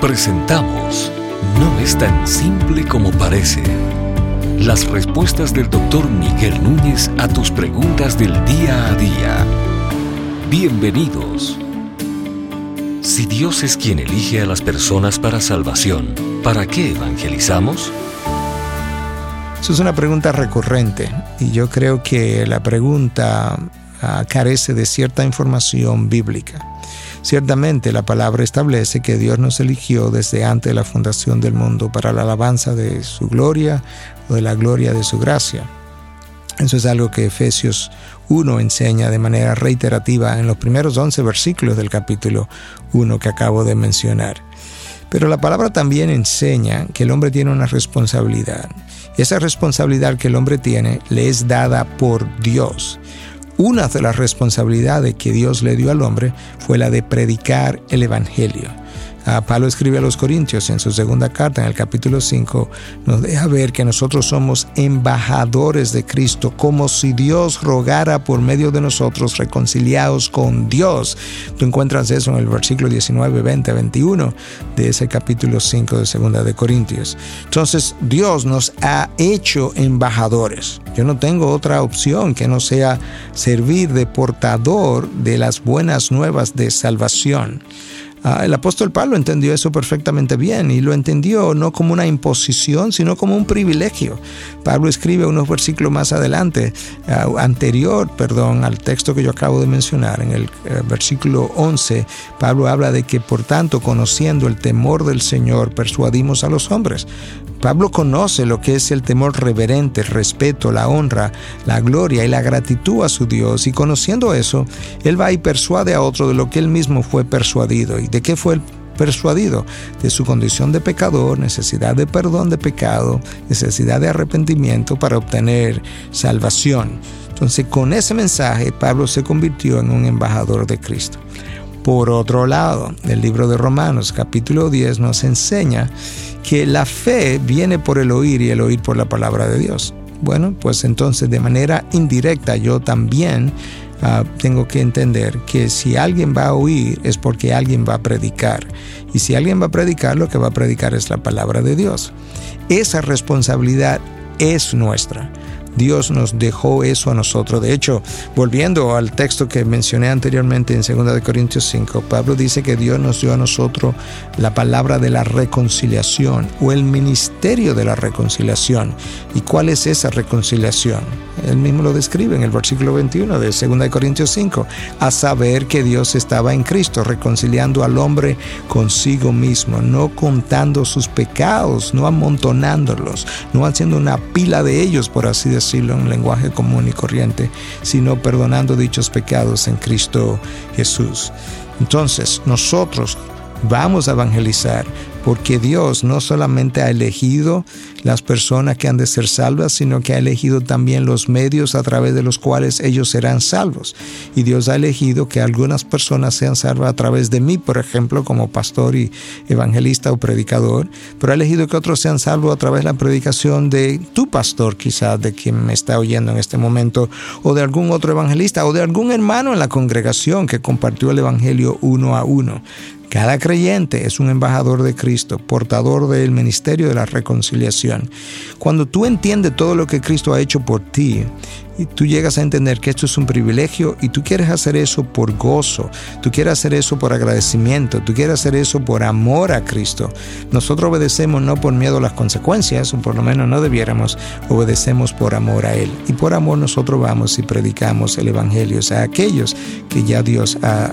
Presentamos No es tan simple como parece. Las respuestas del doctor Miguel Núñez a tus preguntas del día a día. Bienvenidos. Si Dios es quien elige a las personas para salvación, ¿para qué evangelizamos? Eso es una pregunta recurrente y yo creo que la pregunta uh, carece de cierta información bíblica. Ciertamente la palabra establece que Dios nos eligió desde antes de la fundación del mundo para la alabanza de su gloria o de la gloria de su gracia. Eso es algo que Efesios 1 enseña de manera reiterativa en los primeros 11 versículos del capítulo 1 que acabo de mencionar. Pero la palabra también enseña que el hombre tiene una responsabilidad. Y esa responsabilidad que el hombre tiene le es dada por Dios. Una de las responsabilidades que Dios le dio al hombre fue la de predicar el Evangelio. Pablo escribe a los Corintios en su segunda carta, en el capítulo 5, nos deja ver que nosotros somos embajadores de Cristo, como si Dios rogara por medio de nosotros reconciliados con Dios. Tú encuentras eso en el versículo 19, 20, 21 de ese capítulo 5 de segunda de Corintios. Entonces, Dios nos ha hecho embajadores. Yo no tengo otra opción que no sea servir de portador de las buenas nuevas de salvación. Ah, el apóstol Pablo entendió eso perfectamente bien y lo entendió no como una imposición, sino como un privilegio. Pablo escribe unos versículos más adelante, ah, anterior, perdón, al texto que yo acabo de mencionar, en el eh, versículo 11, Pablo habla de que por tanto, conociendo el temor del Señor, persuadimos a los hombres. Pablo conoce lo que es el temor reverente, el respeto, la honra, la gloria y la gratitud a su Dios y conociendo eso, él va y persuade a otro de lo que él mismo fue persuadido. ¿Y de qué fue persuadido? De su condición de pecador, necesidad de perdón de pecado, necesidad de arrepentimiento para obtener salvación. Entonces con ese mensaje Pablo se convirtió en un embajador de Cristo. Por otro lado, el libro de Romanos capítulo 10 nos enseña que la fe viene por el oír y el oír por la palabra de Dios. Bueno, pues entonces de manera indirecta yo también uh, tengo que entender que si alguien va a oír es porque alguien va a predicar. Y si alguien va a predicar, lo que va a predicar es la palabra de Dios. Esa responsabilidad es nuestra. Dios nos dejó eso a nosotros. De hecho, volviendo al texto que mencioné anteriormente en 2 Corintios 5, Pablo dice que Dios nos dio a nosotros la palabra de la reconciliación o el ministerio de la reconciliación. ¿Y cuál es esa reconciliación? Él mismo lo describe en el versículo 21 de 2 Corintios 5, a saber que Dios estaba en Cristo, reconciliando al hombre consigo mismo, no contando sus pecados, no amontonándolos, no haciendo una pila de ellos, por así decirlo en lenguaje común y corriente, sino perdonando dichos pecados en Cristo Jesús. Entonces, nosotros vamos a evangelizar porque Dios no solamente ha elegido las personas que han de ser salvas, sino que ha elegido también los medios a través de los cuales ellos serán salvos. Y Dios ha elegido que algunas personas sean salvas a través de mí, por ejemplo, como pastor y evangelista o predicador, pero ha elegido que otros sean salvos a través de la predicación de tu pastor, quizás de quien me está oyendo en este momento, o de algún otro evangelista, o de algún hermano en la congregación que compartió el Evangelio uno a uno. Cada creyente es un embajador de Cristo, portador del ministerio de la reconciliación. Cuando tú entiendes todo lo que Cristo ha hecho por ti, y tú llegas a entender que esto es un privilegio y tú quieres hacer eso por gozo, tú quieres hacer eso por agradecimiento, tú quieres hacer eso por amor a Cristo. Nosotros obedecemos no por miedo a las consecuencias, o por lo menos no debiéramos, obedecemos por amor a Él. Y por amor nosotros vamos y predicamos el Evangelio a aquellos que ya Dios ha